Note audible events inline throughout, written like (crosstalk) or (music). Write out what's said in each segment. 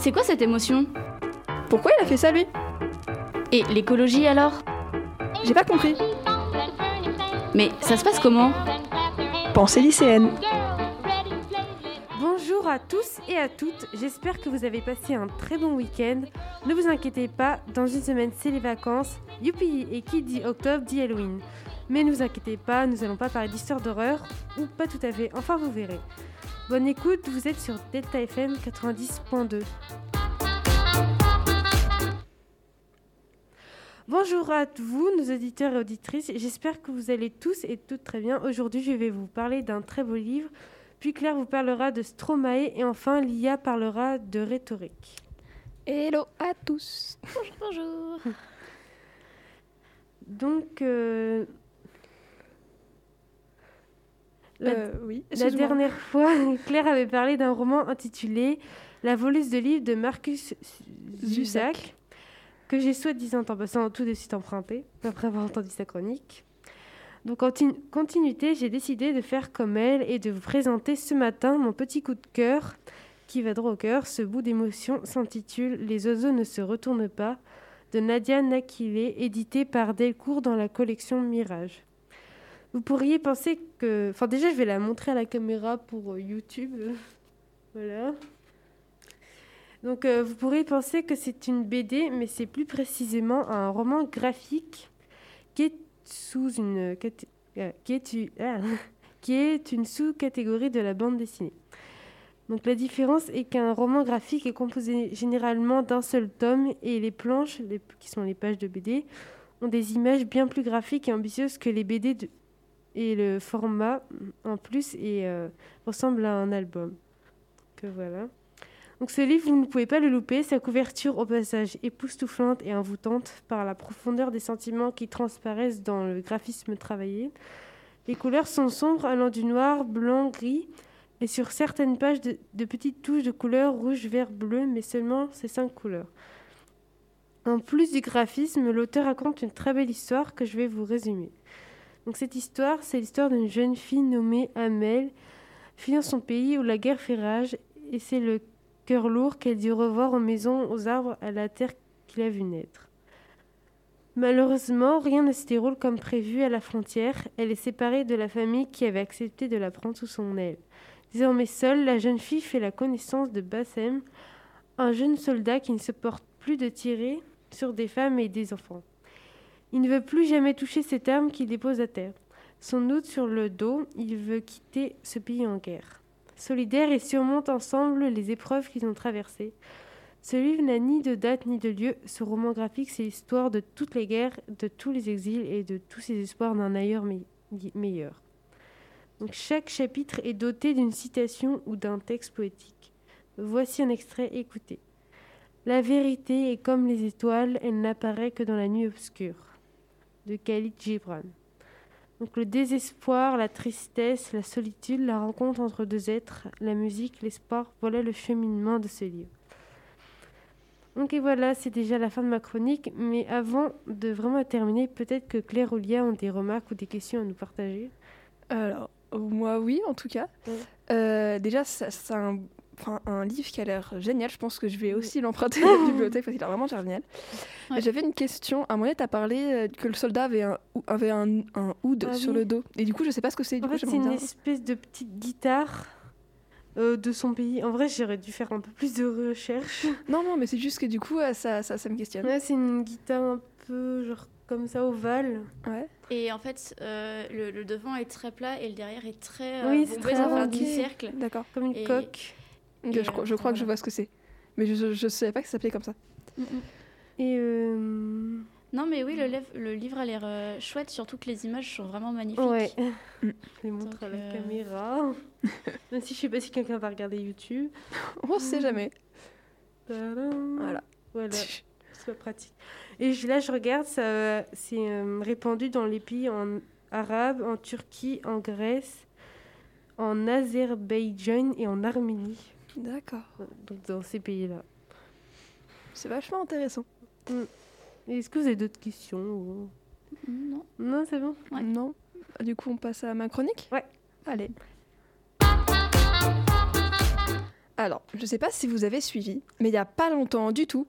C'est quoi cette émotion? Pourquoi il a fait ça lui? Et l'écologie alors? J'ai pas compris. Mais ça se passe comment? Pensée lycéenne. Bonjour à tous et à toutes, j'espère que vous avez passé un très bon week-end. Ne vous inquiétez pas, dans une semaine c'est les vacances. Youpi Et qui dit octobre dit Halloween. Mais ne vous inquiétez pas, nous allons pas parler d'histoire d'horreur, ou pas tout à fait, enfin vous verrez. Bonne écoute, vous êtes sur Delta FM 90.2. Bonjour à vous, nos auditeurs et auditrices. J'espère que vous allez tous et toutes très bien. Aujourd'hui, je vais vous parler d'un très beau livre. Puis Claire vous parlera de Stromae et enfin Lia parlera de rhétorique. Hello à tous. Bonjour, bonjour. Donc, euh, la, Euh, oui. la excuse-moi. dernière fois, (laughs) Claire avait parlé d'un roman intitulé La voleuse de livres de Marcus Zusak, que j'ai soi-disant en passant tout de suite emprunté, après avoir entendu sa chronique. Donc en tin- continuité, j'ai décidé de faire comme elle et de vous présenter ce matin mon petit coup de cœur qui va droit au cœur. Ce bout d'émotion s'intitule Les oiseaux ne se retournent pas de Nadia Nakilé, édité par Delcourt dans la collection Mirage. Vous pourriez penser que... Enfin déjà, je vais la montrer à la caméra pour euh, YouTube. (laughs) voilà. Donc euh, vous pourriez penser que c'est une BD, mais c'est plus précisément un roman graphique qui est sous une euh, qui est, ah, (laughs) qui est une sous-catégorie de la bande dessinée. Donc la différence est qu'un roman graphique est composé généralement d'un seul tome et les planches, qui sont les pages de BD, ont des images bien plus graphiques et ambitieuses que les BD de- et le format en plus euh, ressemble à un album. Que voilà. Donc ce livre, vous ne pouvez pas le louper, sa couverture au passage époustouflante et envoûtante par la profondeur des sentiments qui transparaissent dans le graphisme travaillé. Les couleurs sont sombres allant du noir, blanc, gris et sur certaines pages de, de petites touches de couleurs rouge, vert, bleu, mais seulement ces cinq couleurs. En plus du graphisme, l'auteur raconte une très belle histoire que je vais vous résumer. Cette histoire, c'est l'histoire d'une jeune fille nommée Amel, fuyant son pays où la guerre fait rage, et c'est le cœur lourd qu'elle dit revoir aux maisons, aux arbres, à la terre qu'il a vu naître. Malheureusement, rien ne se déroule comme prévu à la frontière. Elle est séparée de la famille qui avait accepté de la prendre sous son aile. Désormais seule, la jeune fille fait la connaissance de Bassem, un jeune soldat qui ne se porte plus de tirer sur des femmes et des enfants. Il ne veut plus jamais toucher cette arme qu'il dépose à terre. Son doute sur le dos, il veut quitter ce pays en guerre. Solidaires et surmontent ensemble les épreuves qu'ils ont traversées. Ce livre n'a ni de date ni de lieu. Ce roman graphique, c'est l'histoire de toutes les guerres, de tous les exils et de tous ces espoirs d'un ailleurs me- meilleur. Chaque chapitre est doté d'une citation ou d'un texte poétique. Voici un extrait, écoutez. La vérité est comme les étoiles, elle n'apparaît que dans la nuit obscure. De Khalid Gibran. Donc le désespoir, la tristesse, la solitude, la rencontre entre deux êtres, la musique, l'espoir, voilà le cheminement de ce livre. Donc et voilà, c'est déjà la fin de ma chronique, mais avant de vraiment terminer, peut-être que Claire ou Lia ont des remarques ou des questions à nous partager? Alors, moi, oui, en tout cas. Ouais. Euh, déjà, c'est un, enfin, un livre qui a l'air génial. Je pense que je vais aussi l'emprunter à la (laughs) bibliothèque parce qu'il a vraiment l'air génial. Ouais. J'avais une question. À un moment tu as parlé euh, que le soldat avait un, avait un, un hood Ah sur oui. le dos. Et du coup, je sais pas ce que c'est. En coup, fait, c'est une espèce de petite guitare euh, de son pays. En vrai, j'aurais dû faire un peu plus de recherche. (laughs) Non, non, mais c'est juste que du coup, euh, ça, ça, ça me questionne. Ouais, c'est une guitare un peu genre comme ça ovale. Ouais. Et en fait, euh, le, le devant est très plat et le derrière est très euh, Oui, c'est bombé, très ça fait un arrondi. demi-cercle. D'accord. Comme une Et- coque. Je, crois- je crois que je vois ce que c'est. Mais je, je savais pas que ça s'appelait comme ça. Et euh, Non, mais oui, le, livre a l'air euh, chouette, surtout que les images sont vraiment magnifiques. ouais. Mm. Je (laughs) les montre Donc, à la euh, caméra. (laughs) Même si je sais pas si quelqu'un va regarder YouTube. (laughs) On sait jamais. Voilà. Voilà. C'est pas pratique. Et je- là, je regarde, ça, c'est euh, répandu dans les pays en arabe, en Turquie, en Grèce, en Azerbaïdjan et en Arménie. D'accord. Donc dans ces pays-là. C'est vachement intéressant. Et Est-ce que vous avez d'autres questions ou- Non. Non, c'est bon. Ouais. Non Du coup, on passe à ma chronique? Ouais. Allez. Alors, je sais pas si vous avez suivi, mais il y a pas longtemps du tout,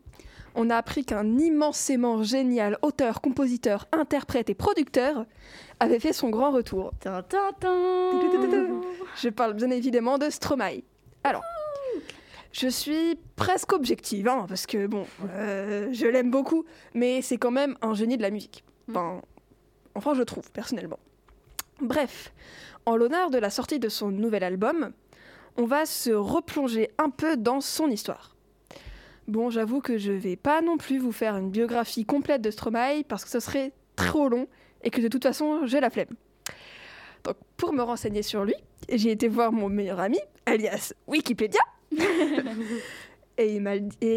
on a appris qu'un immensément génial auteur, compositeur, interprète et producteur avait fait son grand retour. Je parle bien évidemment de Stromae. Alors, je suis presque objective, hein, parce que bon, euh, je l'aime beaucoup, mais c'est quand même un génie de la musique. Enfin, enfin, je trouve, personnellement. Bref, en l'honneur de la sortie de son nouvel album, on va se replonger un peu dans son histoire. Bon, j'avoue que je vais pas non plus vous faire une biographie complète de Stromae parce que ce serait trop long et que de toute façon, j'ai la flemme. Donc, pour me renseigner sur lui, j'ai été voir mon meilleur ami, alias Wikipédia, (laughs) et il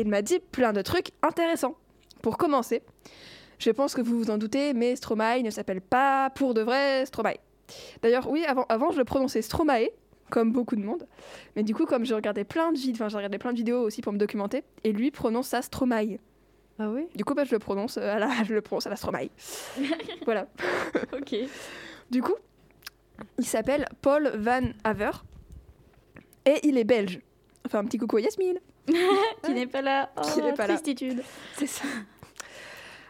m'a dit plein de trucs intéressants. Pour commencer, je pense que vous vous en doutez, mais Stromae ne s'appelle pas pour de vrai Stromae. D'ailleurs, oui, avant, avant je le prononçais Stromae, comme beaucoup de monde. Mais du coup, comme j'ai regardé plein de vidéos, enfin, j'ai regardé plein de vidéos aussi pour me documenter, et lui prononce ça Stromae. Ah oui? Du coup, bah, je le prononce euh, à la, (laughs) je le prononce à la Stromae. (laughs) voilà. ok. Du coup, il s'appelle Paul Van Haver et il est belge. Enfin, un petit coucou à Yasmine. (laughs) Qui n'est pas là. Oh, Qui n'est pas là. tristitude. C'est ça.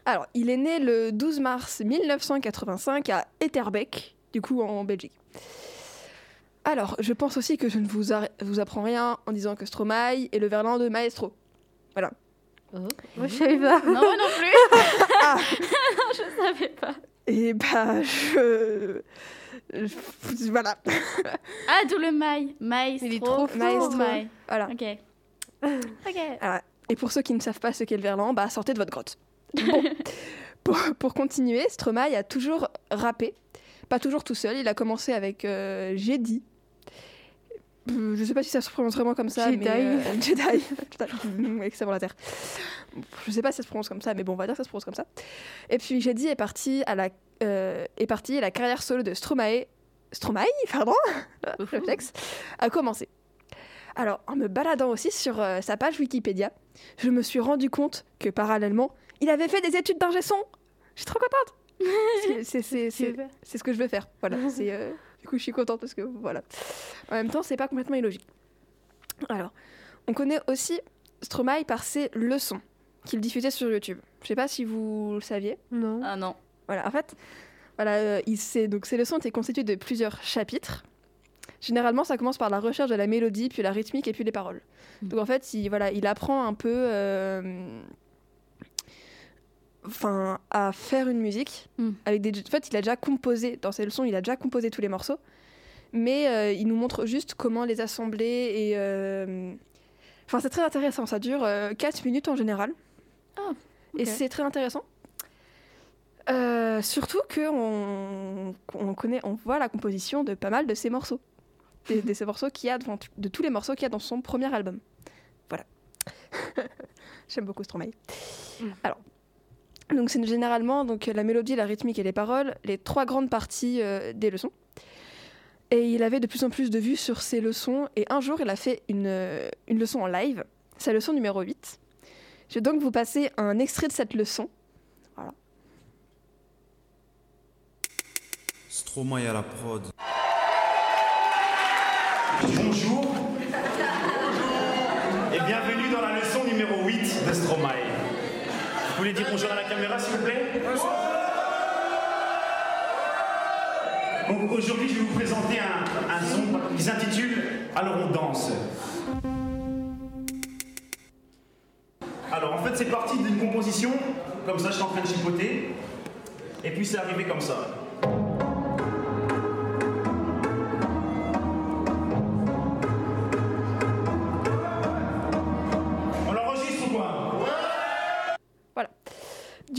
Alors, il est né le 12 mars 1985 à Etterbeek, du coup en Belgique. Alors, je pense aussi que je ne vous, vous apprends rien en disant que Stromae est le verlan de Maestro. Moi, je savais pas. Non, moi non plus. (laughs) Ah. (laughs) non, je savais pas. Et bah, je... je- (laughs) Voilà. Ah, d'où le mail. Maestro. Il est trop fort. Maestro. Voilà. Ok. (laughs) ok. Voilà. Et pour ceux qui ne savent pas ce qu'est le verlan, bah sortez de votre grotte. Bon. (laughs) pour, pour continuer, Stromae a toujours rappé. Pas toujours tout seul. Il a commencé avec euh, Jedi. Euh, Je sais pas si ça se prononce vraiment comme ça, Jedi. mais euh, (laughs) Jedi. Excellent la terre. Je sais pas si ça se prononce comme ça, mais bon, on va dire que ça se prononce comme ça. Et puis Jedi est parti à la euh, est parti et la carrière solo de Stromae, Stromae, (laughs) pardon, réflexe, a commencé. Alors, en me baladant aussi sur euh, sa page Wikipédia, je me suis rendu compte que parallèlement, il avait fait des études d'ingé son. Je suis trop contente. (laughs) C'est ce que je veux faire. Voilà. C'est, euh, du coup, je suis contente parce que voilà. En même temps, c'est pas complètement illogique. Alors, on connaît aussi Stromae par ses leçons qu'il diffusait sur YouTube. Je sais pas si vous le saviez. Non. Ah non. Voilà, en fait, voilà, euh, il sait, donc ces leçons étaient constituées de plusieurs chapitres. Généralement, ça commence par la recherche de la mélodie, puis la rythmique et puis les paroles. Mm. Donc en fait, il, voilà, il apprend un peu euh, enfin, à faire une musique. Mm. Avec des, en fait, il a déjà composé, dans ses leçons, il a déjà composé tous les morceaux. Mais euh, il nous montre juste comment les assembler. Et, euh, Enfin, c'est très intéressant. Ça dure 4 minutes en général. Ah, Et c'est très intéressant. Euh, surtout que on, on connaît, on voit la composition de pas mal de ces morceaux, de, (laughs) de ces morceaux qu'il y a, devant- de tous les morceaux qu'il y a dans son premier album. Voilà. (laughs) J'aime beaucoup Stromae. Mm. Alors, donc c'est généralement donc la mélodie, la rythmique et les paroles, les trois grandes parties euh, des leçons. Et il avait de plus en plus de vues sur ces leçons. Et un jour, il a fait une, euh, une leçon en live, sa leçon numéro 8. Je vais donc vous passer un extrait de cette leçon. Stromae à la prod. Bonjour et bienvenue dans la leçon numéro 8 de Stromae. Voulez dire bonjour à la caméra s'il vous plaît Donc aujourd'hui je vais vous présenter un, un son qui s'intitule Alors on danse. Alors en fait c'est parti d'une composition, comme ça je suis en train de chipoter, et puis c'est arrivé comme ça.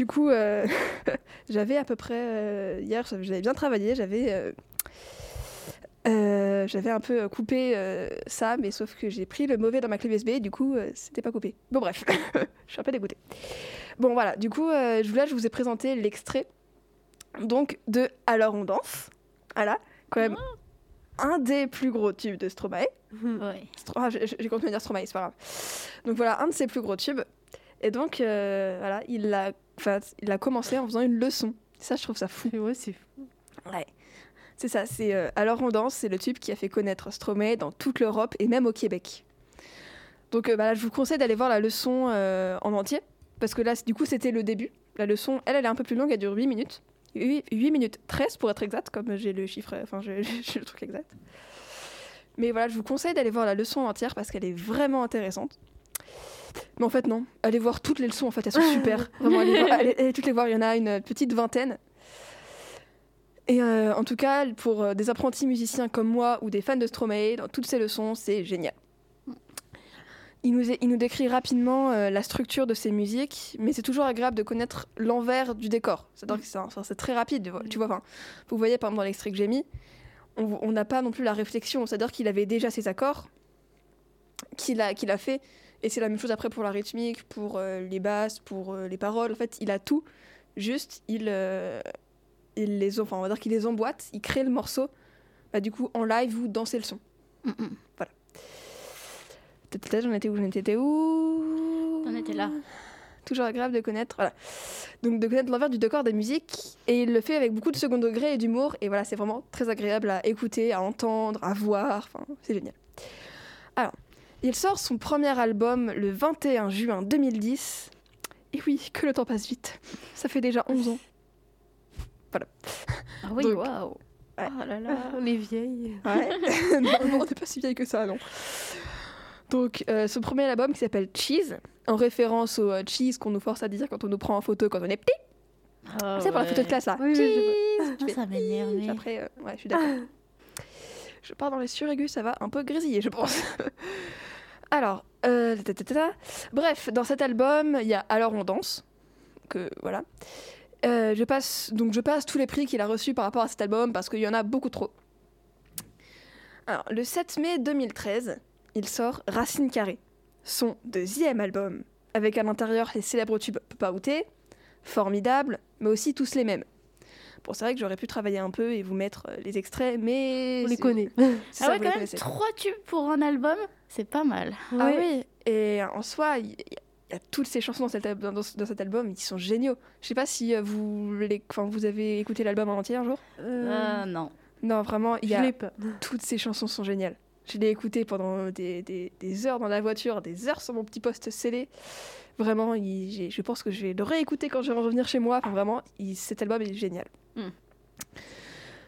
Du coup, euh, (laughs) j'avais à peu près euh, hier, j'avais bien travaillé, j'avais euh, euh, j'avais un peu coupé euh, ça, mais sauf que j'ai pris le mauvais dans ma clé USB, et du coup, euh, c'était pas coupé. Bon bref, (laughs) je suis un peu dégoûtée. Bon voilà, du coup, euh, je- là, je vous ai présenté l'extrait donc de Alors on danse. Voilà, quand même un des plus gros tubes de Stromae. Ouais. Stro- ah, j'ai continué à dire Stromae, c'est pas grave. Donc voilà, un de ses plus gros tubes. Et donc, euh, voilà, il a, enfin, il a commencé en faisant une leçon. Ça, je trouve ça fou. Ouais, c'est fou. Ouais. C'est ça, c'est euh, Alors on danse, c'est le tube qui a fait connaître Stromae dans toute l'Europe et même au Québec. Donc euh, bah, là, je vous conseille d'aller voir la leçon euh, en entier, parce que là, du coup, c'était le début. La leçon, elle, elle est un peu plus longue, elle dure 8 minutes. 8, 8 minutes 13 pour être exact, comme j'ai le chiffre, enfin (laughs) j'ai le truc exact. Mais voilà, je vous conseille d'aller voir la leçon entière parce qu'elle est vraiment intéressante. Mais en fait, non. Allez voir toutes les leçons, en fait, elles sont super. (laughs) Vraiment, allez, voir- allez- allez toutes les voir. Il y en a une petite vingtaine. Et euh, en tout cas, pour euh, des apprentis musiciens comme moi ou des fans de Stromae, dans toutes ces leçons, c'est génial. Il nous, est- il nous décrit rapidement euh, la structure de ses musiques, mais c'est toujours agréable de connaître l'envers du décor. C'est-à-dire que c'est très rapide, tu vois. vous voyez par exemple dans l'extrait que j'ai mis, on on n'a pas non plus la réflexion. C'est-à-dire qu'il avait déjà ses accords, qu'il a, qu'il a fait, et c'est la même chose après pour la rythmique, pour euh, les basses, pour euh, les paroles. En fait, il a tout. Juste, il, euh, il les, enfin, on va dire qu'il les emboîte, il crée le morceau. Bah, du coup, en live, vous dansez le son. Mm, mm. Peut-être j'en étais où J'en étais où T'en étais là. Toujours agréable de connaître, voilà. Donc de connaître l'envers du décor des musiques et il le fait avec beaucoup de second degré et d'humour et voilà c'est vraiment très agréable à écouter, à entendre, à voir, enfin c'est génial. Alors il sort son premier album le 21 juin 2010 et oui que le temps passe vite, ça fait déjà 11 ans. Ah oui, waouh. ouais. Oh là là. (laughs) On est vieilles. Ouais. (laughs) non, non, on n'est pas si vieille que ça, non. Donc, euh, ce premier album qui s'appelle Cheese, en référence au euh, cheese qu'on nous force à dire quand on nous prend en photo quand on est petit. Ah c'est pour la photo de ouais. classe là. Oui, oui, je Cheese. Tu Ah, ça m'énerve. Après, euh, ouais, je suis d'accord. (laughs) je pars dans les suraigus, ça va un peu grésiller, je pense. Alors, euh, bref, dans cet album, il y a Alors on danse, que voilà. Euh, je passe donc je passe tous les prix qu'il a reçus par rapport à cet album parce qu'il y en a beaucoup trop. Alors, le 7 mai 2013, il sort Racine Carrée, son deuxième album, avec à l'intérieur les célèbres tubes Papa Outé, Formidable, mais aussi tous les mêmes. Bon, c'est vrai que j'aurais pu travailler un peu et vous mettre euh, les extraits, mais On les connaît. (laughs) Ah ça, ouais, quand même, trois tubes pour un album, c'est pas mal. Ah oui, et en soi, il y, a toutes ces chansons dans cet, dans, album, ils sont géniaux. Je sais pas si euh, vous, les, enfin, vous avez écouté l'album en entier un jour? Euh, Euh, non. Non, vraiment, il y a, toutes ces chansons sont géniales. Je l'ai écouté pendant des, des- des heures dans la voiture, des heures sur mon petit poste scellé. Vraiment, il- je pense que je vais le réécouter quand je vais revenir chez moi. Enfin, vraiment, il- cet album est génial. Mm.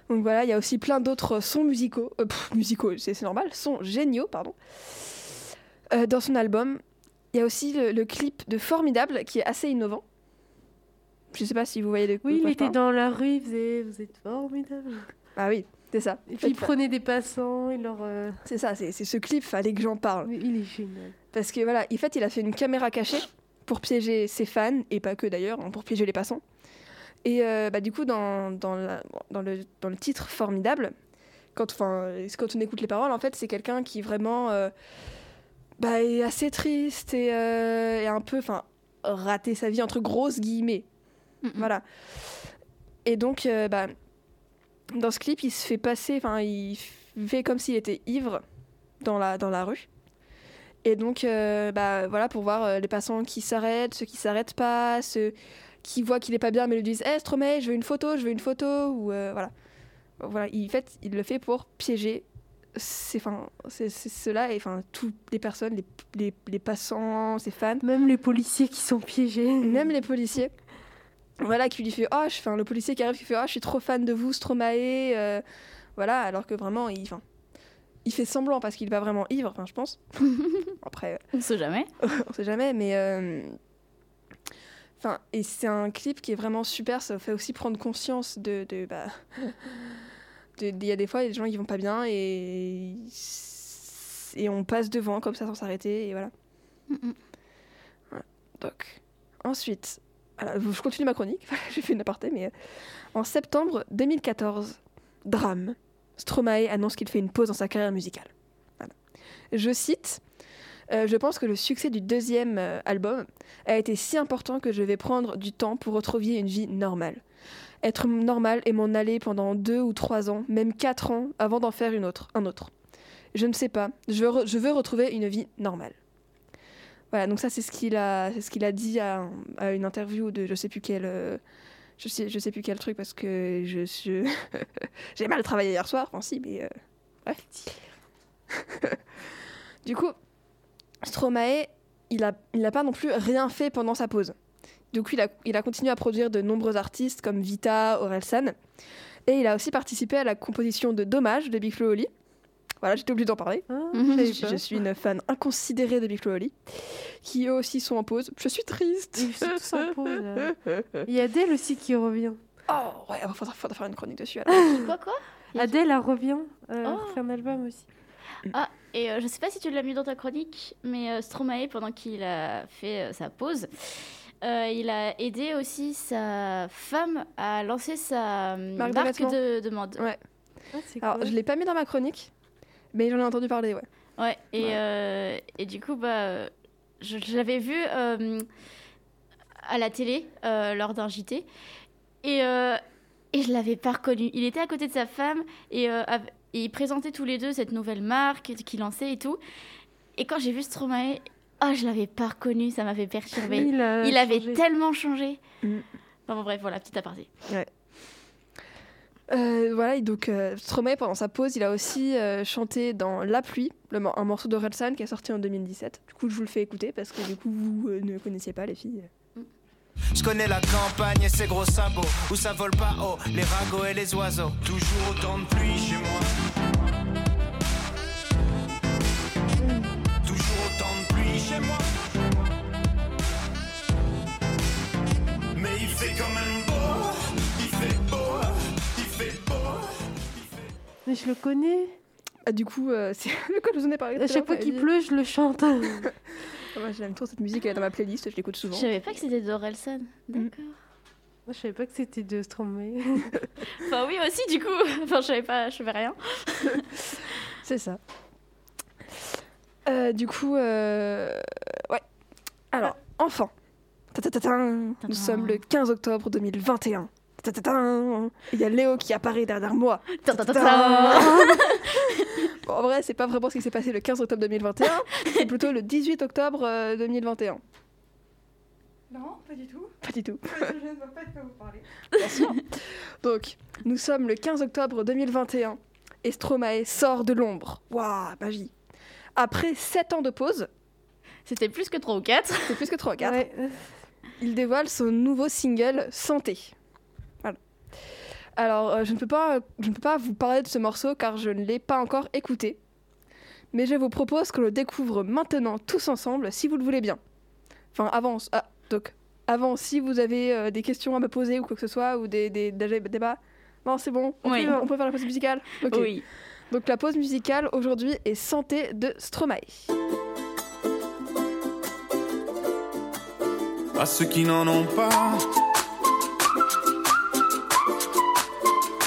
Donc voilà, il y a aussi plein d'autres sons musicaux, euh, pff, musicaux, c'est normal, sons géniaux, pardon. Euh, dans son album, il y a aussi le, le clip de Formidable qui est assez innovant. Je sais pas si vous voyez de Oui, de il quoi était dans la rue, il faisait Vous êtes formidable. Ah oui, c'est ça. Et En puis il prenait des passants, il leur. euh, C'est ça, c'est c'est ce clip, fallait que j'en parle. mais Il est génial. Parce que voilà, en fait, il a fait une caméra cachée pour piéger ses fans, et pas que d'ailleurs, hein, pour piéger les passants. Et euh, bah, du coup, dans, dans, la- dans le, dans le titre Formidable, quand, quand on écoute les paroles, en fait, c'est quelqu'un qui vraiment euh, bah, est assez triste et, euh, et un peu, raté sa vie entre grosses guillemets. Mm. Voilà. Et donc, euh, bah, dans ce clip, il se fait passer, enfin, il fait comme s'il était ivre dans la, dans la rue. Et donc, euh, bah, voilà, pour voir euh, les passants qui s'arrêtent, ceux qui s'arrêtent pas, ceux qui voient qu'il est pas bien mais lui disent Hé, Stromae, je veux une photo, je veux une photo, ou euh, voilà. Voilà, il, en fait, il le fait pour piéger ces, enfin, c'est c'est ceux-là, et enfin, toutes les personnes, les, les, les passants, ses fans, Même les policiers qui sont piégés. même les policiers. Voilà, qui lui fait Oh, je, enfin, le policier qui arrive, qui fait Oh, je suis trop fan de vous, Stromae. euh, voilà, alors que vraiment, il, enfin, il fait semblant parce qu'il pas vraiment ivre, enfin, je pense. (laughs) Après, On sait jamais. (laughs) on sait jamais, mais. euh, Enfin, et c'est un clip qui est vraiment super, ça fait aussi prendre conscience de. de, bah, (laughs) de- Il y a des fois, il y a des gens qui vont pas bien et. Et on passe devant comme ça sans s'arrêter, et voilà. Mm, mm. Donc, ensuite, voilà, je continue ma chronique, (laughs) j'ai fait une aparté, mais euh, en septembre 2014, drame, Stromae annonce qu'il fait une pause dans sa carrière musicale. Voilà. Je cite euh, Je pense que le succès du deuxième euh, album a été si important que je vais prendre du temps pour retrouver une vie normale. Être normal et m'en aller pendant deux ou trois ans, même quatre ans, avant d'en faire une autre, un autre. Je ne sais pas, je veux, retrouver une vie normale. Voilà, donc ça c'est ce qu'il a, dit à, une interview de je sais plus quel, euh, je sais, sais plus quel truc parce que je, (laughs) j'ai mal travaillé hier soir, enfin si, mais bref. (laughs) du coup, Stromae, il n'a il a pas non plus rien fait pendant sa pause. Du coup, il a, il a continué à produire de nombreux artistes comme Vita, Orelsan. Et il a aussi participé à la composition de Dommage de Big Flo et Oli. Voilà, j'étais obligée d'en parler. Ah, Mhm. je suis une fan inconsidérée de Big Flo et Oli, qui eux aussi sont en pause. Je suis triste. Ils sont tous en pause, là. (laughs) Il y a Adèle aussi qui revient. Oh, ouais, il faudra, faudra faire une chronique dessus. alors. Quoi, quoi? Adèle, elle revient. Euh, Oh. faire un album aussi. Et euh, je sais pas si tu l'as mis dans ta chronique, mais euh, Stromae, pendant qu'il a fait euh, sa pause, euh, il a aidé aussi sa femme à lancer sa Marque marque, de de, de mode. Ouais. Ah, Alors, cool. je l'ai pas mis dans ma chronique, mais j'en ai entendu parler, ouais. Ouais, et, Ouais. euh, et du coup, bah, je, je l'avais vu euh, à la télé euh, lors d'un JT et, euh, et je l'avais pas reconnu. Il était à côté de sa femme et, euh, et ils présentaient tous les deux cette nouvelle marque qu'il lançait et tout. Et quand j'ai vu Stromae, ah, je l'avais pas reconnu, ça m'avait perturbé. Il, avait tellement changé. Mm. Enfin, bon, bref, voilà, petit aparté. Euh, voilà, et donc euh, Stromae, pendant sa pause, il a aussi euh, chanté dans La pluie, le un morceau d'Orelsan qui est sorti en 2017. Du coup, je vous le fais écouter parce que du coup, vous euh, ne connaissiez pas les filles. Je connais la campagne et ses gros sabots. Où ça vole pas haut, les ragots et les oiseaux. Toujours autant de pluie chez moi. Toujours autant de pluie chez moi. Mais il fait quand même beau. Il fait beau. Il fait beau. Mais je le connais. Ah, du coup, euh, c'est (laughs) le quoi je vous en ai parlé. tout À à chaque fois qu'il pleut, je le chante. (laughs) Moi, j'aime trop cette musique, elle est dans ma playlist, je l'écoute Je souvent. savais pas que c'était d'Orelsan. D'accord. Moi, je savais pas que c'était de Stromae. (laughs) Enfin, oui, aussi, du coup. (laughs) Enfin, je savais pas, je savais rien. (laughs) C'est ça. Euh, du coup, euh, ouais. Alors, enfant. Nous sommes le 15 octobre 2021. Il y a Léo qui apparaît derrière moi. Bon, en vrai, c'est pas vraiment ce qui s'est passé le 15 octobre 2021, c'est plutôt le 18 octobre euh, 2021. Non, pas du tout. Pas du tout. je ne vois pas de quoi vous parlez. Bien sûr. Donc, nous sommes le 15 octobre 2021 et Stromae sort de l'ombre. Waouh, magie. Après 7 ans de pause, C'était plus que 3 ou 4. c'est plus que 3 4, Ouais. il dévoile son nouveau single Santé. Alors, euh, je, ne peux pas, je ne peux pas vous parler de ce morceau car je ne l'ai pas encore écouté. Mais je vous propose que le découvre maintenant tous ensemble si vous le voulez bien. Enfin, avant. Ah, donc, avant, si vous avez euh, des questions à me poser ou quoi que ce soit, ou des, des, des débats. Non, c'est bon, on, Oui. peut, on peut faire la pause musicale Ok. Oui. Donc la pause musicale aujourd'hui est Santé de Stromae. À ceux qui n'en ont pas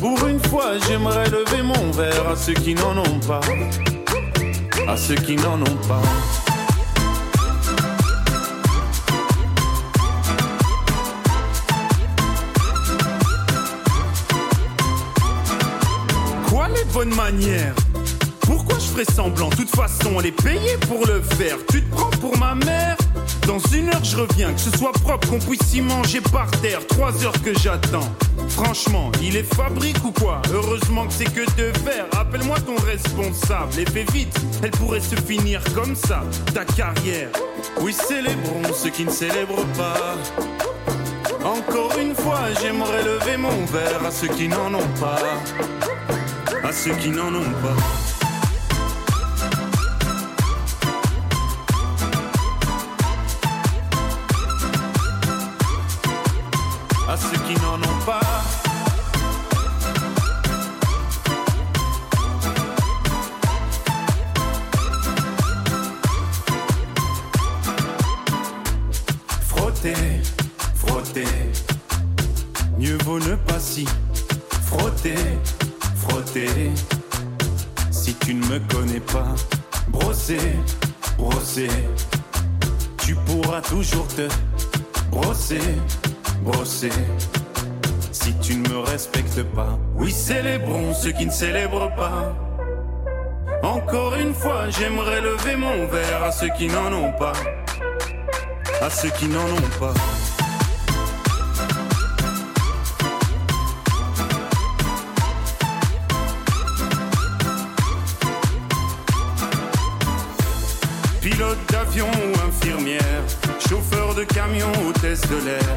Pour une fois, j'aimerais lever mon verre à ceux qui n'en ont pas. À ceux qui n'en ont pas. Quoi les bonnes manières? Pourquoi je ferais semblant? De toute façon, elle est payée pour le faire. Tu te prends pour ma mère? Dans une heure, je reviens. Que ce soit propre, qu'on puisse y manger par terre. Trois heures que j'attends. Franchement, il est fabrique ou quoi Heureusement que c'est que de faire. Appelle-moi ton responsable et fais vite. Elle pourrait se finir comme ça, ta carrière. Oui, célébrons ceux qui ne célèbrent pas. Encore une fois, j'aimerais lever mon verre à ceux qui n'en ont pas. À ceux qui n'en ont pas. Ne célèbrent pas. Encore une fois, j'aimerais lever mon verre à ceux qui n'en ont pas. À ceux qui n'en ont pas. Pilote d'avion ou infirmière, chauffeur de camion, hôtesse de l'air,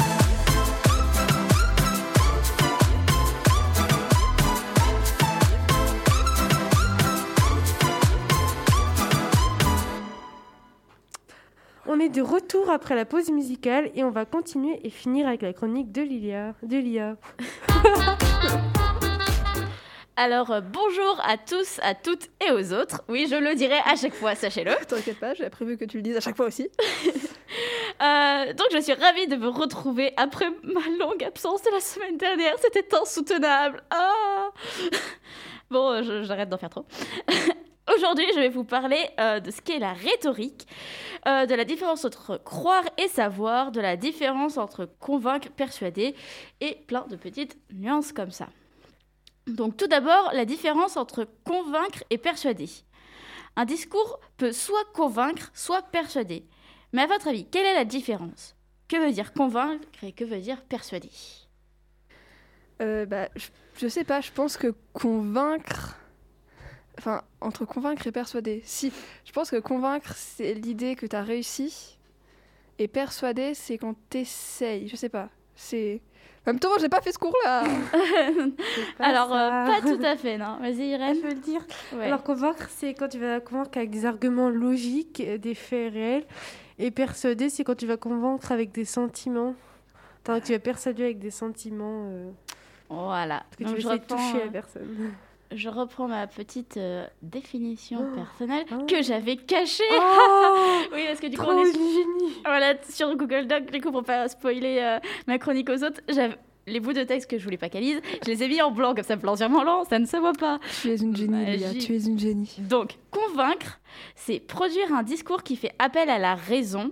De retour après la pause musicale et on va continuer et finir avec la chronique de Lilia. De Lia. (laughs) Alors, euh, bonjour à tous, à toutes et aux autres. Oui, je le dirai à chaque fois, sachez-le. (laughs) T'inquiète pas, j'avais prévu que tu le dises à chaque fois aussi. (laughs) Euh, donc, je suis ravie de vous retrouver après ma longue absence de la semaine dernière. C'était insoutenable. Ah bon, euh, je- j'arrête d'en faire trop. Aujourd'hui, je vais vous parler euh, de ce qu'est la rhétorique, euh, de la différence entre croire et savoir, de la différence entre convaincre, persuader et plein de petites nuances comme ça. Donc tout d'abord, la différence entre convaincre et persuader. Un discours peut soit convaincre, soit persuader. Mais à votre avis, quelle est la différence? Que veut dire convaincre et que veut dire persuader? Euh, bah, je, je sais pas, je pense que convaincre. Enfin, entre convaincre et persuader. Si, je pense que convaincre, c'est l'idée que t'as réussi. Et persuader, c'est quand t'essayes. Je sais pas. C'est. En même temps, moi, j'ai pas fait ce cours-là. (laughs) Alors, euh, pas tout à fait, non. Vas-y, Je Irène. peux le dire. Ouais. Alors convaincre, c'est quand tu vas convaincre avec des arguments logiques, des faits réels. Et persuader, c'est quand tu vas convaincre avec des sentiments. Que tu vas persuader avec des sentiments. euh, Voilà. que tu Donc, veux je, essayer de reprends, toucher euh, la personne. Je reprends ma petite euh, définition Oh. personnelle Oh. que j'avais cachée. Oh (laughs) oui, parce que du coup, on est génie Voilà, sur Google Doc, du coup, pour pas spoiler euh, ma chronique aux autres, j'avais les bouts de texte que je voulais pas qu'elle lise, je les ai mis en blanc, comme ça, blanc sur blanc, ça ne se voit pas. tu es une génie, Magie. tu es une génie. Donc, convaincre, c'est produire un discours qui fait appel à la raison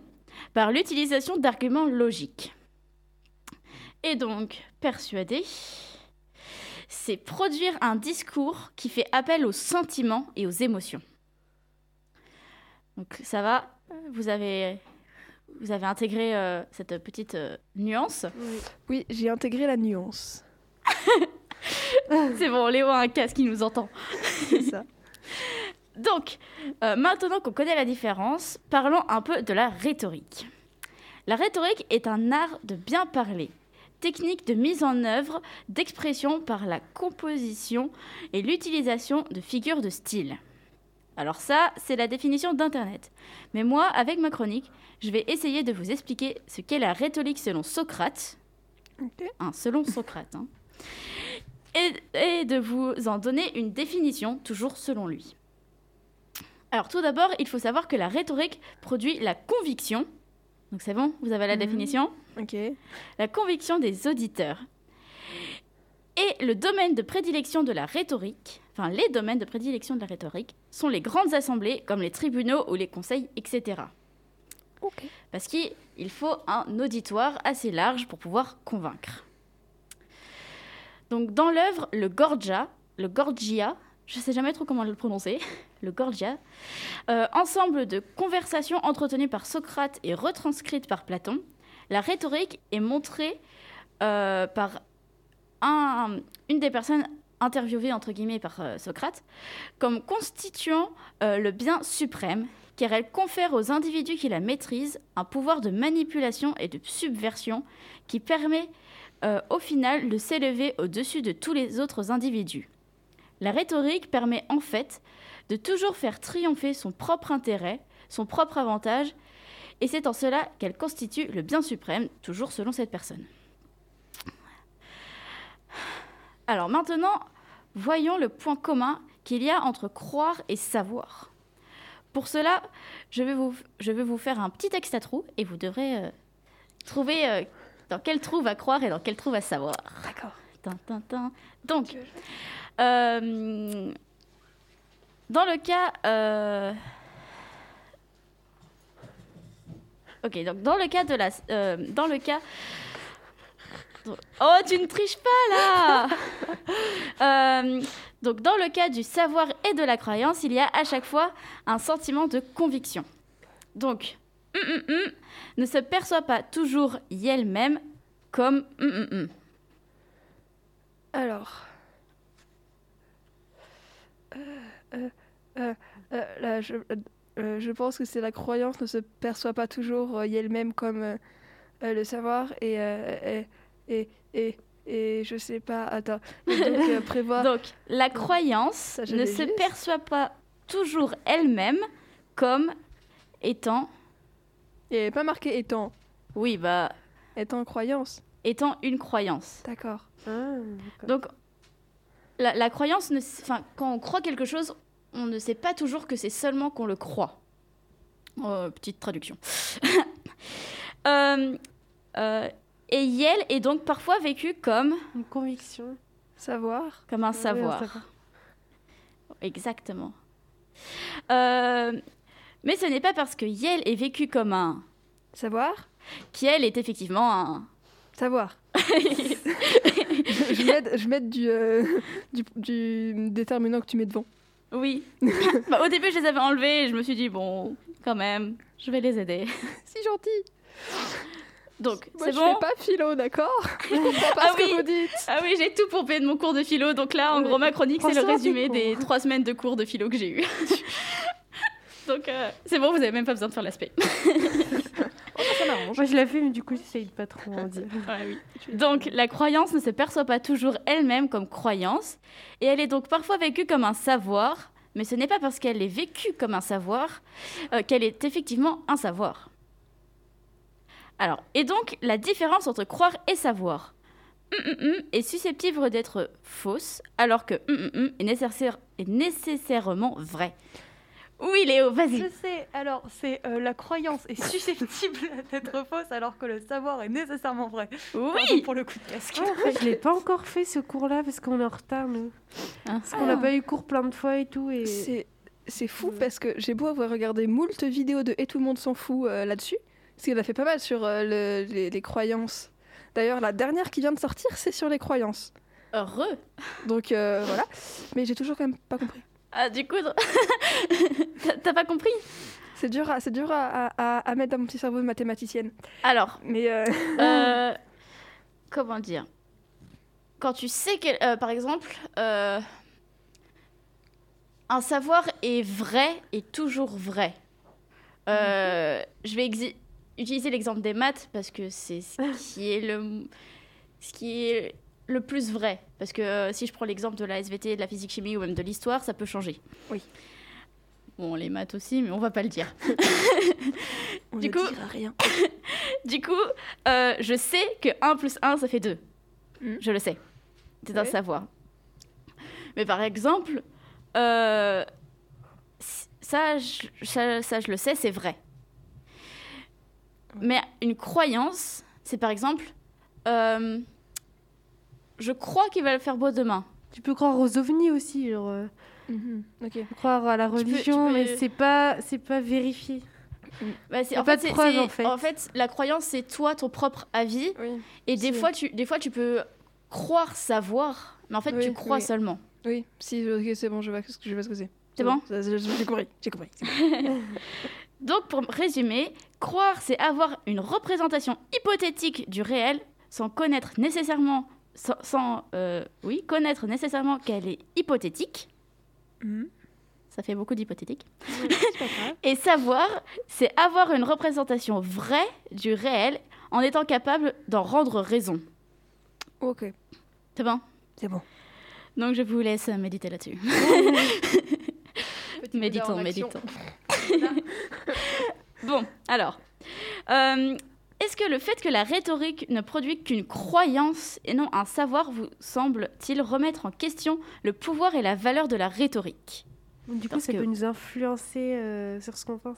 par l'utilisation d'arguments logiques. Et donc, persuader, c'est produire un discours qui fait appel aux sentiments et aux émotions. Donc, ça va Vous avez, vous avez intégré euh, cette petite euh, nuance Oui, j'ai intégré la nuance. (laughs) C'est bon, Léo a un casque qui nous entend. C'est ça. (laughs) Donc, euh, maintenant qu'on connaît la différence, parlons un peu de la rhétorique. La rhétorique est un art de bien parler, technique de mise en œuvre d'expression par la composition et l'utilisation de figures de style. Alors ça, c'est la définition d'Internet. Mais moi, avec ma chronique, je vais essayer de vous expliquer ce qu'est la rhétorique selon Socrate. Ok. Hein, selon Socrate. hein. Et, et de vous en donner une définition, toujours selon lui. Alors tout d'abord, il faut savoir que la rhétorique produit la conviction. Donc c'est bon, vous avez la Mhm. définition? Ok. La conviction des auditeurs. Et le domaine de prédilection de la rhétorique, enfin les domaines de prédilection de la rhétorique, sont les grandes assemblées comme les tribunaux ou les conseils, etc. Parce qu'il il faut un auditoire assez large pour pouvoir convaincre. Donc dans l'œuvre Le Gorgia, le Gorgia, je sais jamais trop comment le prononcer, (laughs) le Gorgia, euh, ensemble de conversations entretenues par Socrate et retranscrites par Platon, la rhétorique est montrée euh, par un- une des personnes interviewées entre guillemets par euh, Socrate comme constituant euh, le bien suprême car elle confère aux individus qui la maîtrisent un pouvoir de manipulation et de subversion qui permet au final de s'élever au-dessus de tous les autres individus. La rhétorique permet en fait de toujours faire triompher son propre intérêt, son propre avantage, et c'est en cela qu'elle constitue le bien suprême, toujours selon cette personne. Alors maintenant, voyons le point commun qu'il y a entre croire et savoir. Pour cela, je vais vous, je vais vous faire un petit texte à trous et vous devrez euh, trouver euh, dans quel trou va croire et dans quel trou va savoir. D'accord. Donc, euh, dans le cas. euh, Ok, donc dans le cas de la. euh, dans le cas. Oh, tu ne triches pas là (laughs) Euh, Donc, dans le cas du savoir et de la croyance, il y a à chaque fois un sentiment de conviction. Donc, hum, hum, hum ne se perçoit pas toujours elle-même comme hum, hum, hum. Alors. Euh, euh, euh, euh, là, je, euh, je pense que c'est la croyance ne se perçoit pas toujours euh, elle-même comme euh, euh, le savoir et, euh, et, et, et, et je sais pas, attends. Et donc euh, (laughs) prévoir. Donc, la croyance ne se juste. perçoit pas toujours elle-même comme étant, Il n'y avait pas marqué étant. oui, bah, Étant croyance. étant une croyance. D'accord. Ah. Donc, la, la croyance, ne, enfin, quand on croit quelque chose, on ne sait pas toujours que c'est seulement qu'on le croit. Euh, petite traduction. (laughs) Euh, euh, et Yel est donc parfois vécu comme, Une conviction. Savoir. comme un Oui, un savoir. Exactement. Mais ce n'est pas parce que Yel est vécu comme un Savoir. qu'Yel est effectivement un. Savoir. (laughs) je, mets, je mets du, (laughs) du, du déterminant que tu mets devant. Oui. (laughs) Bah, au début, je les avais enlevés et je me suis dit, bon, quand même, je vais les aider. (laughs) Si gentil. Donc, Moi, c'est je bon fais pas philo, d'accord? Je comprends pas (laughs) Ah ce que oui. vous dites. Ah oui, j'ai tout pompé de mon cours de philo. Donc là, en Ouais. gros, ma chronique, c'est le résumé des trois semaines de cours de philo que j'ai eu. donc, euh, c'est bon, vous avez même pas besoin de faire l'aspect. Moi, je l'ai fait, mais du coup, j'essaye de pas trop en dire. (laughs) Donc, la croyance ne se perçoit pas toujours elle-même comme croyance, et elle est donc parfois vécue comme un savoir, mais ce n'est pas parce qu'elle est vécue comme un savoir euh, qu'elle est effectivement un savoir. Alors, et donc, la différence entre croire et savoir Hum, hum, hum est susceptible d'être fausse, alors que hum, hum, hum est, nécessaire- est nécessairement vrai. Oui, Léo, vas-y. Je sais, alors c'est euh, la croyance est susceptible (laughs) d'être fausse alors que le savoir est nécessairement vrai. Pardon Oui pour le coup de casque. En fait, (laughs) je l'ai pas encore fait ce cours-là parce qu'on est en retard, nous. Ah. Parce qu'on n'a pas eu cours plein de fois et tout. Et... C'est c'est fou Ouais. parce que j'ai beau avoir regardé moult vidéos de Et tout le monde s'en fout euh, là-dessus. Parce qu'il a fait pas mal sur euh, le- les, les croyances. D'ailleurs, la dernière qui vient de sortir, c'est sur les croyances. Heureux Donc euh, voilà. Mais j'ai toujours quand même pas compris. Ah, du coup, (laughs) t'as- pas compris? C'est dur, à, c'est dur à, à- à mettre dans mon petit cerveau de mathématicienne. Alors, Mais euh, Euh, comment dire? Quand tu sais que, euh, par exemple, un savoir est vrai et toujours vrai. Euh, Je vais exi- utiliser l'exemple des maths parce que c'est ce qui est le, ce qui est le plus vrai. Parce que euh, si je prends l'exemple de la SVT, de la physique chimie ou même de l'histoire, ça peut changer. Oui. Bon, les maths aussi, mais on va pas le dire. (laughs) on Du ne coup- dira rien. (laughs) Du coup, euh, je sais que 1 plus 1, ça fait 2. Mhm. Je le sais. C'est un savoir. Mais par exemple, euh, ça, je, ça, ça, je le sais, c'est vrai. Mais une croyance, c'est par exemple, euh, je crois qu'il va le faire beau demain. Tu peux croire aux ovnis aussi, genre, euh, Mhm, Ok. croire à la Tu peux- tu religion, peux- mais c'est pas, c'est pas vérifié. Bah, c'est- en, pas fait, de preuve, c'est- en fait. en fait, la croyance, c'est toi, ton propre avis. Oui. Et des fois, tu, des fois, tu peux croire savoir, mais en fait, Oui, tu crois oui. seulement. Oui. Si. Ok, c'est bon. Je vois ce que je vois ce que c'est. C'est bon Ça, J'ai j'ai compris. J'ai compris. (laughs) (laughs) Donc, pour résumer, croire, c'est avoir une représentation hypothétique du réel sans connaître nécessairement, sans, sans, euh, oui, connaître nécessairement qu'elle est hypothétique. Mhm. Ça fait beaucoup d'hypothétique. grave. (laughs) Et savoir, c'est avoir une représentation vraie du réel en étant capable d'en rendre raison. Ok. C'est bon? C'est bon. Donc, je vous laisse méditer là-dessus. (laughs) Méditons, méditons. (laughs) bon, alors, euh, est-ce que le fait que la rhétorique ne produit qu'une croyance et non un savoir vous semble-t-il remettre en question le pouvoir et la valeur de la rhétorique Du coup, Parce ça que- peut nous influencer euh, sur ce qu'on pense.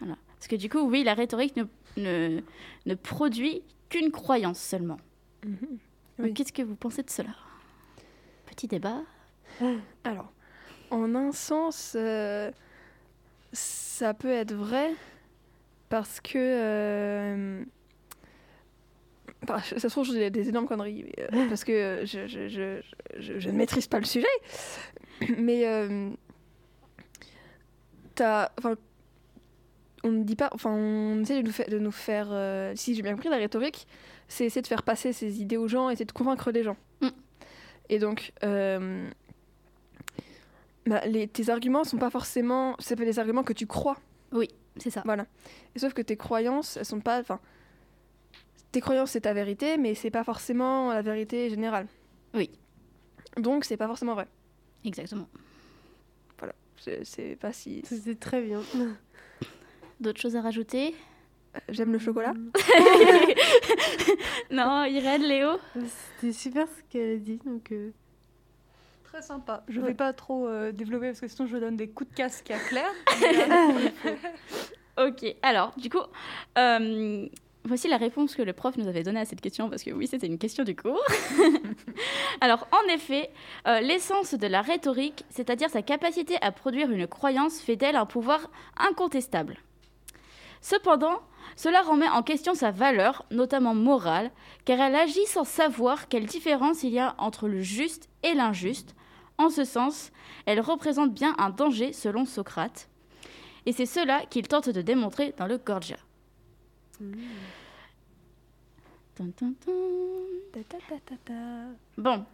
Voilà. Parce que du coup, oui, la rhétorique ne, ne, ne produit qu'une croyance seulement. Oui. Qu'est-ce que vous pensez de cela? Petit débat. Alors, en un sens, euh, ça peut être vrai parce que. euh, enfin, ça se trouve, je dis des énormes conneries euh, parce que je, je, je, je- je ne maîtrise pas le sujet. (clears throat) Mais. euh, t'as- on ne dit pas. Enfin, on essaie de nous, fa- de nous faire. euh, si j'ai bien compris, la rhétorique, c'est essayer de faire passer ses idées aux gens, essayer de convaincre les gens. Mm. Et donc. euh, bah, les, tes arguments sont pas forcément. C'est pas des arguments que tu crois. C'est ça. Voilà. Et sauf que tes croyances, elles sont pas. Enfin. Tes croyances, c'est ta vérité, mais c'est pas forcément la vérité générale. Oui. Donc, c'est pas forcément vrai. Exactement. C'est- C'est pas si. C'était très bien. (laughs) D'autres choses à rajouter? J'aime le chocolat. (laughs) Non, Irène, Léo? C'était super ce qu'elle a dit. Donc, euh, Très sympa. Je Ouais. vais pas trop euh, développer parce que sinon je donne des coups de casque à Claire. (laughs) Ok, alors, du coup, euh, voici la réponse que le prof nous avait donnée à cette question, parce que oui, c'était une question du cours. (laughs) alors, en effet, euh, l'essence de la rhétorique, c'est-à-dire sa capacité à produire une croyance, fait d'elle un pouvoir incontestable? Cependant, cela remet en question sa valeur, notamment morale, car elle agit sans savoir quelle différence il y a entre le juste et l'injuste. En ce sens, elle représente bien un danger selon Socrate. Et c'est cela qu'il tente de démontrer dans le Gorgia. Bon,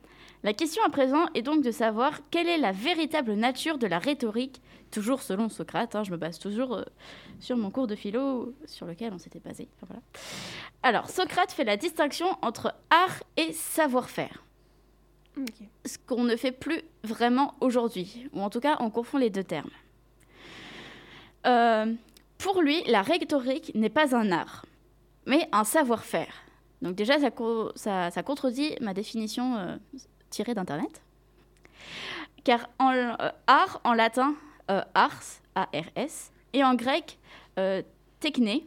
la question à présent est donc de savoir quelle est la véritable nature de la rhétorique, toujours selon Socrate, hein, je me base toujours euh, sur mon cours de philo sur lequel on s'était basé. Enfin, voilà. Alors, Socrate fait la distinction entre art et savoir-faire, ce qu'on ne fait plus vraiment aujourd'hui, ou en tout cas on confond les deux termes. Euh, pour lui, la rhétorique n'est pas un art, mais un savoir-faire. Donc déjà, ça, co- ça- ça contredit ma définition euh, tirée d'Internet. Car en, euh, art, en latin, euh, ars, A-R-S, et en grec, techné.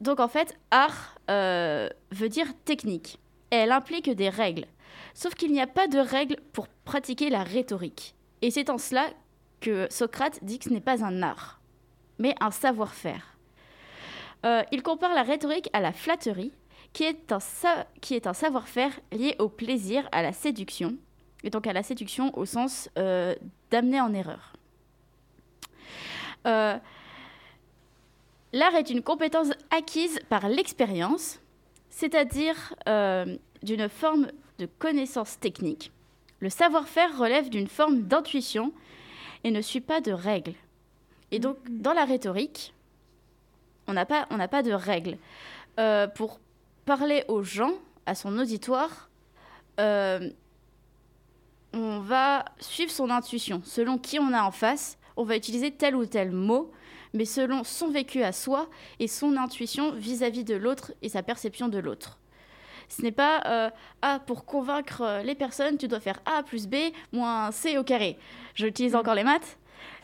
Donc en fait, art veut dire technique. Et elle implique des règles. Sauf qu'il n'y a pas de règles pour pratiquer la rhétorique. Et c'est en cela que Socrate dit que ce n'est pas un art, mais un savoir-faire. Euh, il compare la rhétorique à la flatterie, qui est un, savoir-faire lié au plaisir, à la séduction, et donc à la séduction au sens euh, d'amener en erreur. Euh, L'art est une compétence acquise par l'expérience, c'est-à-dire d'une forme de connaissance technique. Le savoir-faire relève d'une forme d'intuition et ne suit pas de règles. Et donc, dans la rhétorique, on n'a pas, on pas de règles. Euh, pour parler aux gens, à son auditoire, euh, on va suivre son intuition. Selon qui on a en face, on va utiliser tel ou tel mot, mais selon son vécu à soi et son intuition vis-à-vis de l'autre et sa perception de l'autre. Ce n'est pas euh, ah pour convaincre les personnes tu dois faire a plus b moins c au carré. J'utilise encore les maths.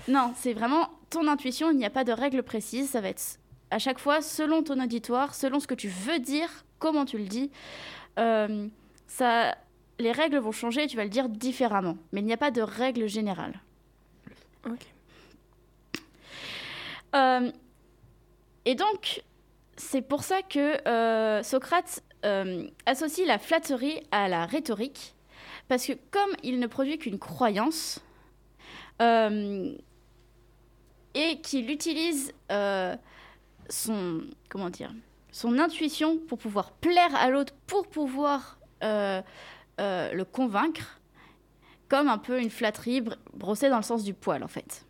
Non, c'est vraiment ton intuition. Il n'y a pas de règle précise. Ça va être à chaque fois selon ton auditoire, selon ce que tu veux dire, comment tu le dis. Euh, ça, les règles vont changer. et Tu vas le dire différemment, mais il n'y a pas de règle générale. Ok. Euh, et donc, c'est pour ça que euh, Socrate associe la flatterie à la rhétorique, parce que comme il ne produit qu'une croyance, et qu'il utilise euh, son, comment dire, son intuition pour pouvoir plaire à l'autre, pour pouvoir euh, euh, le convaincre, comme un peu une flatterie br- brossée dans le sens du poil, en fait.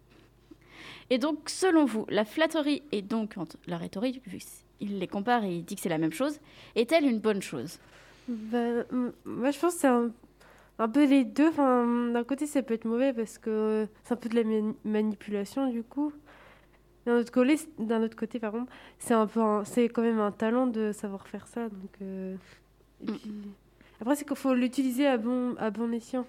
Et donc, selon vous, la flatterie et donc la rhétorique, vu qu'il les compare et il dit que c'est la même chose, est-elle une bonne chose? M- moi, je pense que c'est un, un peu les deux. Enfin, d'un côté, ça peut être mauvais parce que c'est un peu de la mani- manipulation, du coup. D'un autre côté, d'un autre côté, pardon, c'est un peu, c'est quand même un talent de savoir faire ça. Donc, euh, et Mm. puis- après, c'est qu'il faut l'utiliser à bon, à bon escient.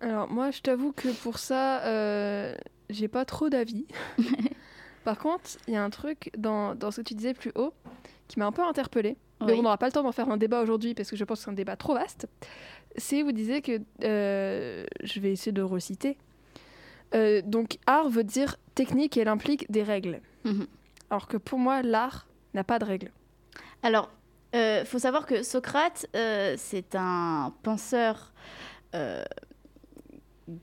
Alors moi, je t'avoue que pour ça, euh, j'ai pas trop d'avis. (laughs) Par contre, il y a un truc dans, dans ce que tu disais plus haut qui m'a un peu interpellée. Mais Oui. on n'aura pas le temps d'en faire un débat aujourd'hui parce que je pense que c'est un débat trop vaste. C'est vous disiez que euh, je vais essayer de reciter. Euh, donc art veut dire technique et elle implique des règles. Mhm. Alors que pour moi, l'art n'a pas de règles. Alors, il faut savoir que Socrate, euh, c'est un penseur euh,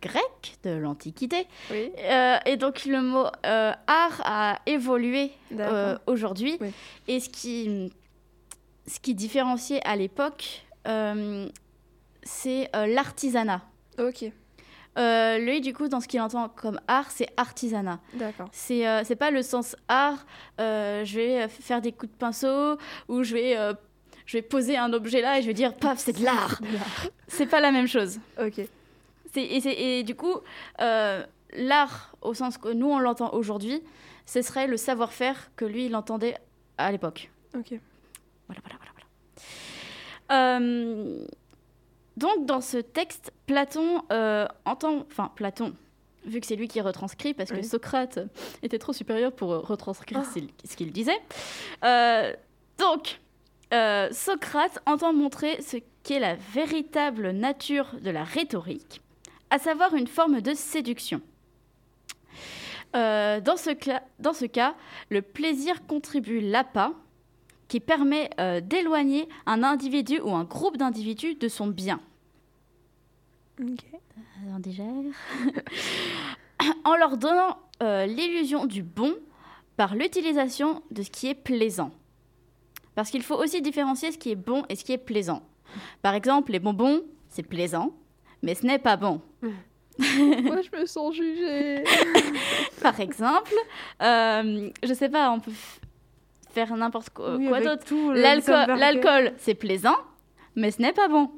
grec de l'Antiquité. Oui. Euh, et donc, le mot euh, art a évolué euh, aujourd'hui. Oui. Et ce qui, ce qui différenciait à l'époque, euh, c'est euh, l'artisanat. Ok, Euh, lui, du coup, dans ce qu'il entend comme art, c'est artisanat. d'accord. C'est euh, c'est pas le sens art, euh, je vais faire des coups de pinceau ou je vais, je vais poser un objet là et je vais dire paf, c'est de l'art. (laughs) C'est pas la même chose. Ok. Et, et du coup, l'art, au sens que nous on l'entend aujourd'hui, ce serait le savoir-faire que lui il entendait à l'époque. Ok. Voilà, voilà, voilà. voilà. Euh, donc, dans ce texte, Platon euh, entend. Enfin, Platon, vu que c'est lui qui retranscrit, parce que. Socrate était trop supérieur pour retranscrire ce ce qu'il disait. Euh, donc, Socrate entend montrer ce qu'est la véritable nature de la rhétorique, à savoir une forme de séduction. Euh, dans, ce dans ce cas, le plaisir contribue l'appât, qui permet euh, d'éloigner un individu ou un groupe d'individus de son bien. Ok. Déjà, (laughs) en leur donnant euh, l'illusion du bon par l'utilisation de ce qui est plaisant. Parce qu'il faut aussi différencier ce qui est bon et ce qui est plaisant. Par exemple, les bonbons, c'est plaisant, mais ce n'est pas bon. (laughs) Moi, je me sens jugée. (laughs) Par exemple, euh, je sais pas, on peut faire n'importe quoi, Oui, quoi avec d'autre. L'alcool, c'est plaisant, mais ce n'est pas bon.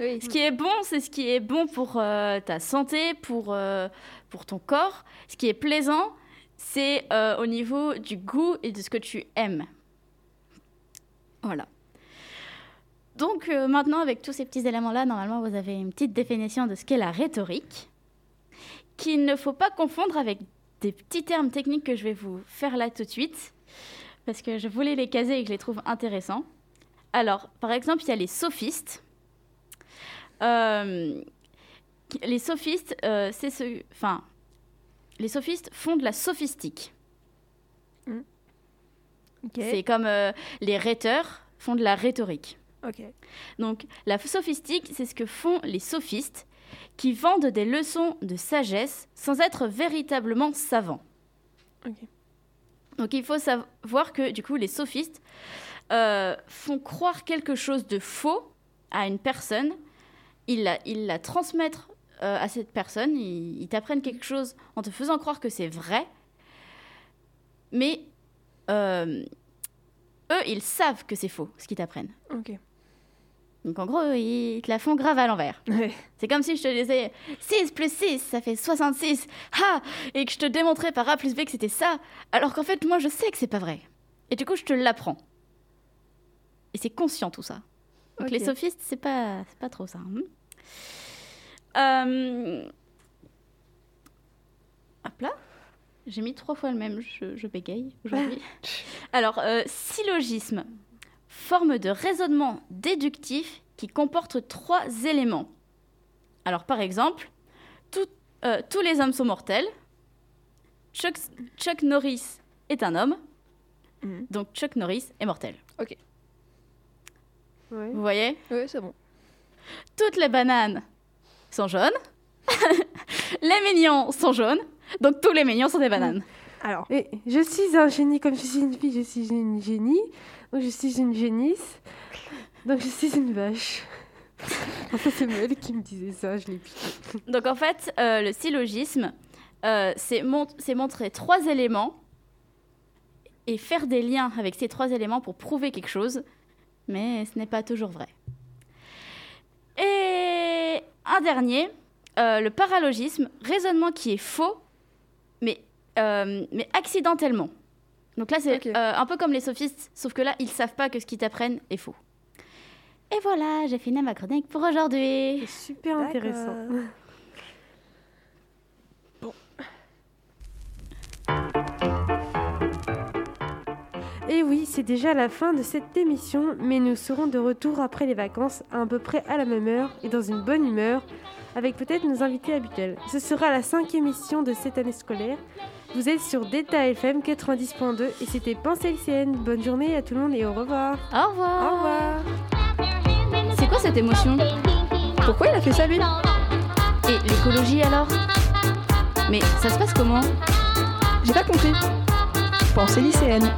Oui. Ce qui est bon, c'est ce qui est bon pour euh, ta santé, pour, euh, pour ton corps. Ce qui est plaisant, c'est euh, au niveau du goût et de ce que tu aimes. Voilà. Donc euh, maintenant, avec tous ces petits éléments-là, normalement, vous avez une petite définition de ce qu'est la rhétorique, qu'il ne faut pas confondre avec des petits termes techniques que je vais vous faire là tout de suite, parce que je voulais les caser et que je les trouve intéressants. Alors, par exemple, il y a les sophistes. Euh, les sophistes, euh, c'est ce, enfin, les sophistes font de la sophistique. Ok. C'est comme euh, les rhéteurs font de la rhétorique. Donc, la sophistique, c'est ce que font les sophistes qui vendent des leçons de sagesse sans être véritablement savants. Ok. Donc, il faut savoir que, du coup, les sophistes euh, font croire quelque chose de faux à une personne. Ils la, transmettent euh, à cette personne. Ils, t'apprennent quelque chose en te faisant croire que c'est vrai. Mais euh, eux, ils savent que c'est faux, ce qu'ils t'apprennent. Donc en gros, ils te la font grave à l'envers. (laughs) Ouais. C'est comme si je te disais 6 plus 6, ça fait 66. Ha Et que je te démontrais par A plus B que c'était ça, alors qu'en fait, moi, je sais que c'est pas vrai. Et du coup, je te l'apprends. Et c'est conscient tout ça. Donc les sophistes, c'est pas, c'est pas trop ça. hein. Euh, Hop là. J'ai mis trois fois le même, je, je bégaye aujourd'hui. (laughs) Alors, euh, syllogisme, forme de raisonnement déductif qui comporte trois éléments. Alors, par exemple, tout- euh, tous les hommes sont mortels. Chuck, Chuck Norris est un homme. Mhm. Donc, Chuck Norris est mortel. Ouais. Vous voyez Ouais, c'est bon. Toutes les bananes sont jaunes. (laughs) les mignons sont jaunes. Donc, tous les mignons sont des bananes. Alors, je suis un génie, comme je suis une fille, je suis une génie. Donc je suis une génisse. Donc je suis une vache. En fait, c'est Mel qui me disait ça, je l'ai piqué. Donc en fait, euh, le syllogisme, euh, c'est montrer trois éléments et faire des liens avec ces trois éléments pour prouver quelque chose, mais ce n'est pas toujours vrai. Et un dernier, euh, le paralogisme, raisonnement qui est faux, mais, euh, mais accidentellement. Donc là, c'est euh, un peu comme les sophistes, sauf que là, ils savent pas que ce qu'ils t'apprennent est faux. Et voilà, j'ai fini ma chronique pour aujourd'hui. C'est super intéressant. Et oui, c'est déjà la fin de cette émission, mais nous serons de retour après les vacances, à peu près à la même heure et dans une bonne humeur, avec peut-être nos invités habituels. Ce sera la cinquième émission de cette année scolaire. Vous êtes sur Delta FM 90.2 et c'était Pensée lycéenne. Bonne journée à tout le monde et au revoir. Au revoir. Au revoir. C'est quoi cette émotion? Pourquoi il a fait ça lui? Et l'écologie alors? Mais ça se passe comment? J'ai pas compris. Pensée lycéenne.